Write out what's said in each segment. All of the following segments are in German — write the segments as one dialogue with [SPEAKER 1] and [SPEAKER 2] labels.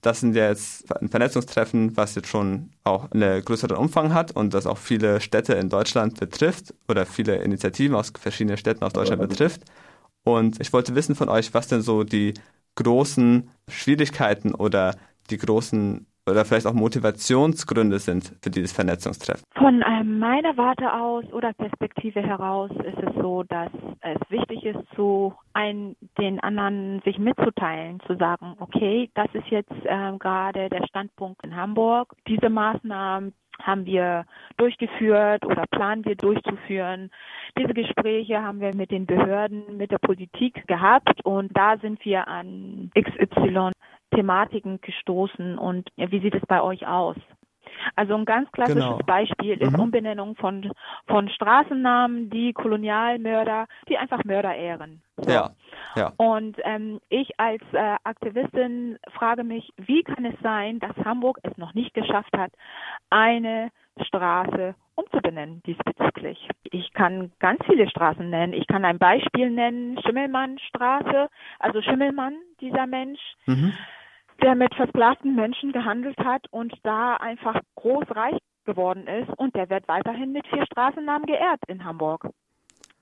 [SPEAKER 1] Das sind jetzt ein Vernetzungstreffen, was jetzt schon auch einen größeren Umfang hat und das auch viele Städte in Deutschland betrifft oder viele Initiativen aus verschiedenen Städten aus Deutschland betrifft. Und ich wollte wissen von euch, was denn so die großen Schwierigkeiten oder die großen oder vielleicht auch Motivationsgründe sind für dieses Vernetzungstreffen?
[SPEAKER 2] Von ähm, meiner Warte aus oder Perspektive heraus ist es so, dass es wichtig ist, zu ein, den anderen sich mitzuteilen, zu sagen, okay, das ist jetzt äh, gerade der Standpunkt in Hamburg. Diese Maßnahmen haben wir durchgeführt oder planen wir durchzuführen. Diese Gespräche haben wir mit den Behörden, mit der Politik gehabt und da sind wir an XY Thematiken gestoßen und wie sieht es bei euch aus? Also ein ganz klassisches genau. Beispiel ist mhm. Umbenennung von, von Straßennamen, die Kolonialmörder, die einfach Mörder ehren.
[SPEAKER 1] So. Ja, ja.
[SPEAKER 2] Und ähm, ich als äh, Aktivistin frage mich, wie kann es sein, dass Hamburg es noch nicht geschafft hat, eine Straße umzubenennen diesbezüglich. Ich kann ganz viele Straßen nennen. Ich kann ein Beispiel nennen, Schimmelmannstraße, also Schimmelmann, dieser Mensch. Mhm der mit versklavten Menschen gehandelt hat und da einfach groß reich geworden ist und der wird weiterhin mit vier Straßennamen geehrt in Hamburg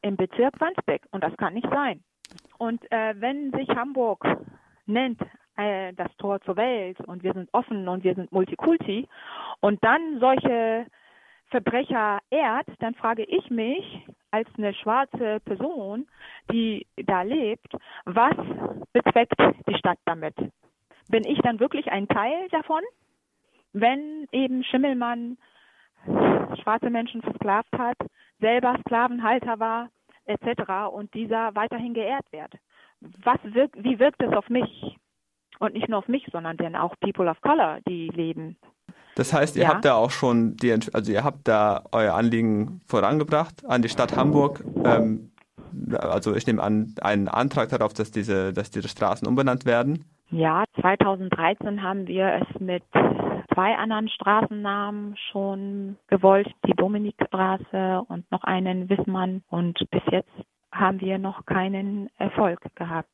[SPEAKER 2] im Bezirk Wandsbek und das kann nicht sein. Und äh, wenn sich Hamburg nennt äh, das Tor zur Welt und wir sind offen und wir sind Multikulti und dann solche Verbrecher ehrt, dann frage ich mich als eine schwarze Person, die da lebt, was bezweckt die Stadt damit? Bin ich dann wirklich ein Teil davon, wenn eben Schimmelmann schwarze Menschen versklavt hat, selber Sklavenhalter war, etc. und dieser weiterhin geehrt wird. Was wirkt, wie wirkt es auf mich? Und nicht nur auf mich, sondern denn auch People of Color, die leben.
[SPEAKER 1] Das heißt, ihr ja. habt da auch schon die, also ihr habt da euer Anliegen vorangebracht an die Stadt Hamburg. Ähm, also ich nehme an, einen Antrag darauf, dass diese, dass diese Straßen umbenannt werden.
[SPEAKER 2] Ja, 2013 haben wir es mit zwei anderen Straßennamen schon gewollt, die Dominikstraße und noch einen Wissmann und bis jetzt haben wir noch keinen Erfolg gehabt.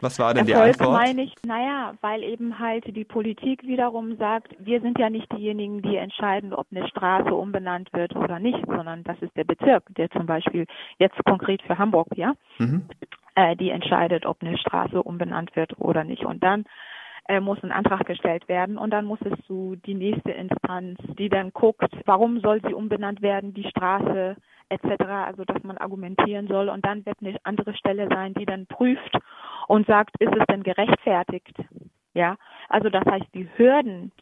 [SPEAKER 1] Was war denn
[SPEAKER 2] Erfolg
[SPEAKER 1] die Antwort?
[SPEAKER 2] meine ich, naja, weil eben halt die Politik wiederum sagt, wir sind ja nicht diejenigen, die entscheiden, ob eine Straße umbenannt wird oder nicht, sondern das ist der Bezirk, der zum Beispiel jetzt konkret für Hamburg, ja, mhm. Äh, die entscheidet, ob eine Straße umbenannt wird oder nicht. Und dann äh, muss ein Antrag gestellt werden und dann muss es zu die nächste Instanz, die dann guckt, warum soll sie umbenannt werden, die Straße etc., also dass man argumentieren soll und dann wird eine andere Stelle sein, die dann prüft und sagt, ist es denn gerechtfertigt? Ja, also das heißt, die Hürden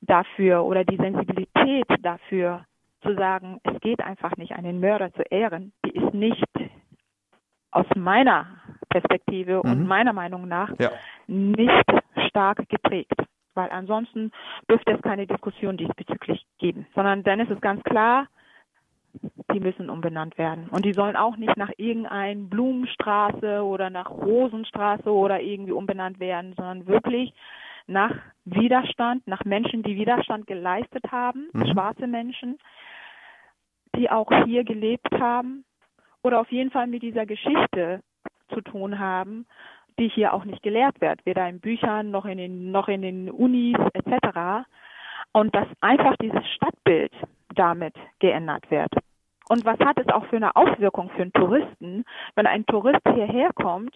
[SPEAKER 2] dafür oder die Sensibilität dafür zu sagen, es geht einfach nicht, einen Mörder zu ehren, die ist nicht aus meiner Perspektive mhm. und meiner Meinung nach ja. nicht stark geprägt. Weil ansonsten dürfte es keine Diskussion diesbezüglich geben, sondern dann ist es ganz klar, die müssen umbenannt werden. Und die sollen auch nicht nach irgendein Blumenstraße oder nach Rosenstraße oder irgendwie umbenannt werden, sondern wirklich nach Widerstand, nach Menschen, die Widerstand geleistet haben, mhm. schwarze Menschen, die auch hier gelebt haben oder auf jeden Fall mit dieser Geschichte zu tun haben, die hier auch nicht gelehrt wird, weder in Büchern noch in den, noch in den Unis etc. Und dass einfach dieses Stadtbild damit geändert wird. Und was hat es auch für eine Auswirkung für einen Touristen, wenn ein Tourist hierher kommt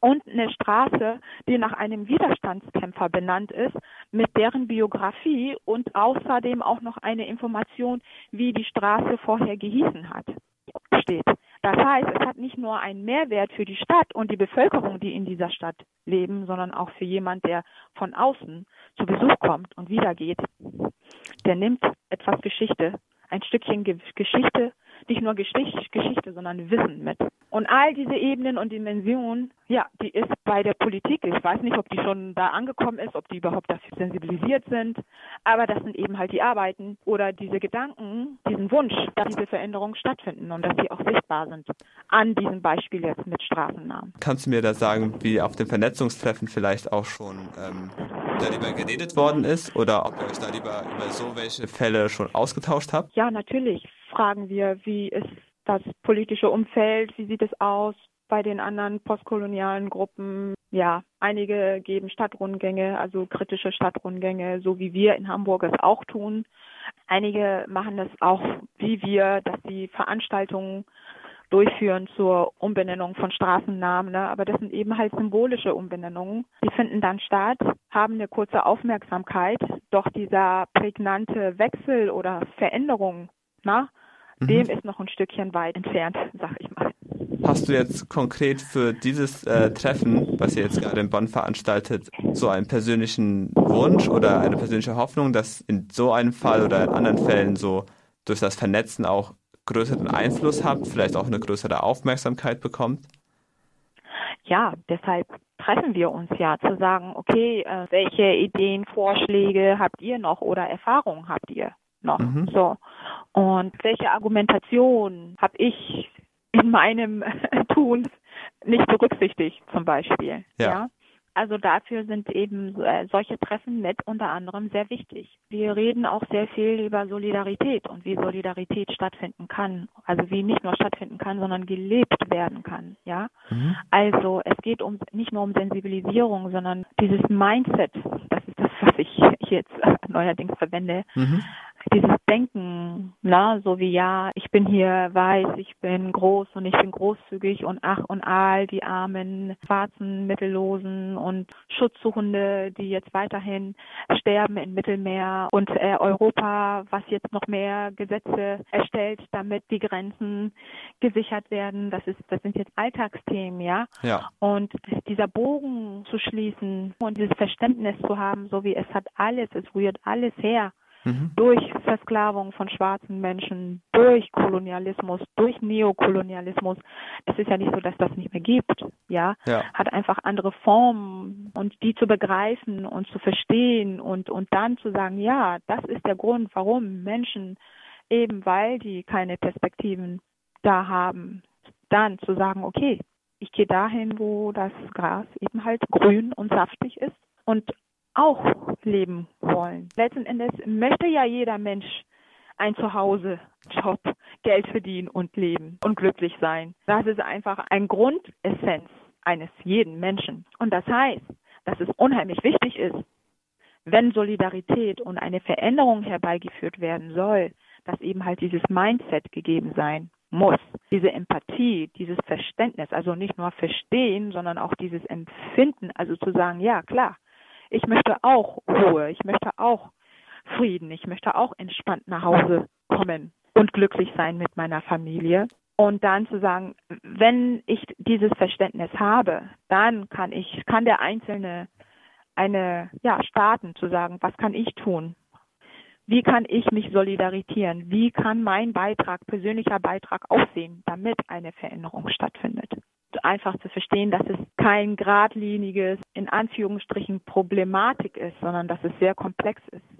[SPEAKER 2] und eine Straße, die nach einem Widerstandskämpfer benannt ist, mit deren Biografie und außerdem auch noch eine Information, wie die Straße vorher gehießen hat, steht. Das heißt, es hat nicht nur einen Mehrwert für die Stadt und die Bevölkerung, die in dieser Stadt leben, sondern auch für jemand, der von außen zu Besuch kommt und wieder geht. Der nimmt etwas Geschichte, ein Stückchen Geschichte nicht nur Geschichte, sondern Wissen mit. Und all diese Ebenen und Dimensionen, ja, die ist bei der Politik. Ich weiß nicht, ob die schon da angekommen ist, ob die überhaupt dafür sensibilisiert sind. Aber das sind eben halt die Arbeiten oder diese Gedanken, diesen Wunsch, dass diese Veränderungen stattfinden und dass sie auch sichtbar sind. An diesem Beispiel jetzt mit Straßennamen.
[SPEAKER 1] Kannst du mir da sagen, wie auf dem Vernetzungstreffen vielleicht auch schon ähm, darüber geredet worden ist oder ob ihr euch darüber über so welche Fälle schon ausgetauscht habt?
[SPEAKER 2] Ja, natürlich fragen wir, wie ist das politische Umfeld, wie sieht es aus bei den anderen postkolonialen Gruppen, Ja, einige geben Stadtrundgänge, also kritische Stadtrundgänge, so wie wir in Hamburg es auch tun. Einige machen das auch wie wir, dass sie Veranstaltungen durchführen zur Umbenennung von Straßennamen. Ne? Aber das sind eben halt symbolische Umbenennungen. Die finden dann statt, haben eine kurze Aufmerksamkeit, doch dieser prägnante Wechsel oder Veränderung, na, mhm. dem ist noch ein Stückchen weit entfernt, sag ich mal.
[SPEAKER 1] Hast du jetzt konkret für dieses äh, Treffen, was ihr jetzt gerade in Bonn veranstaltet, so einen persönlichen Wunsch oder eine persönliche Hoffnung, dass in so einem Fall oder in anderen Fällen so durch das Vernetzen auch größeren Einfluss habt, vielleicht auch eine größere Aufmerksamkeit bekommt?
[SPEAKER 2] Ja, deshalb treffen wir uns ja zu sagen, okay, äh, welche Ideen, Vorschläge habt ihr noch oder Erfahrungen habt ihr noch? Mhm. So. Und welche Argumentation habe ich in meinem Tun nicht berücksichtigt, zum Beispiel? ja? ja? Also dafür sind eben äh, solche Treffen mit unter anderem sehr wichtig. Wir reden auch sehr viel über Solidarität und wie Solidarität stattfinden kann. Also wie nicht nur stattfinden kann, sondern gelebt werden kann. Ja. Mhm. Also es geht um nicht nur um Sensibilisierung, sondern dieses Mindset. Das ist das, was ich jetzt neuerdings verwende. Mhm dieses Denken, na, so wie ja, ich bin hier weiß, ich bin groß und ich bin großzügig und ach und all die armen, schwarzen, Mittellosen und Schutzsuchende, die jetzt weiterhin sterben im Mittelmeer und äh, Europa, was jetzt noch mehr Gesetze erstellt, damit die Grenzen gesichert werden. Das ist, das sind jetzt Alltagsthemen, ja.
[SPEAKER 1] ja.
[SPEAKER 2] Und dieser Bogen zu schließen und dieses Verständnis zu haben, so wie es hat alles, es rührt alles her mhm. durch Versklavung von schwarzen Menschen, durch Kolonialismus, durch Neokolonialismus. Es ist ja nicht so, dass das nicht mehr gibt, ja?
[SPEAKER 1] ja.
[SPEAKER 2] Hat einfach andere Formen und die zu begreifen und zu verstehen und, und dann zu sagen, ja, das ist der Grund, warum Menschen eben, weil die keine Perspektiven da haben, dann zu sagen, okay, ich gehe dahin, wo das Gras eben halt grün und saftig ist und auch leben wollen. Letzten Endes möchte ja jeder Mensch ein Zuhause, Job, Geld verdienen und leben und glücklich sein. Das ist einfach ein Grundessenz eines jeden Menschen. Und das heißt, dass es unheimlich wichtig ist, wenn Solidarität und eine Veränderung herbeigeführt werden soll, dass eben halt dieses Mindset gegeben sein muss. Diese Empathie, dieses Verständnis, also nicht nur verstehen, sondern auch dieses Empfinden, also zu sagen, ja klar, ich möchte auch Ruhe, ich möchte auch Frieden, ich möchte auch entspannt nach Hause kommen und glücklich sein mit meiner Familie. Und dann zu sagen, wenn ich dieses Verständnis habe, dann kann ich, kann der Einzelne eine, ja, starten zu sagen, was kann ich tun? Wie kann ich mich solidarisieren? Wie kann mein Beitrag, persönlicher Beitrag aussehen, damit eine Veränderung stattfindet? Einfach zu verstehen, dass es kein geradliniges, in Anführungsstrichen, Problematik ist, sondern dass es sehr komplex ist.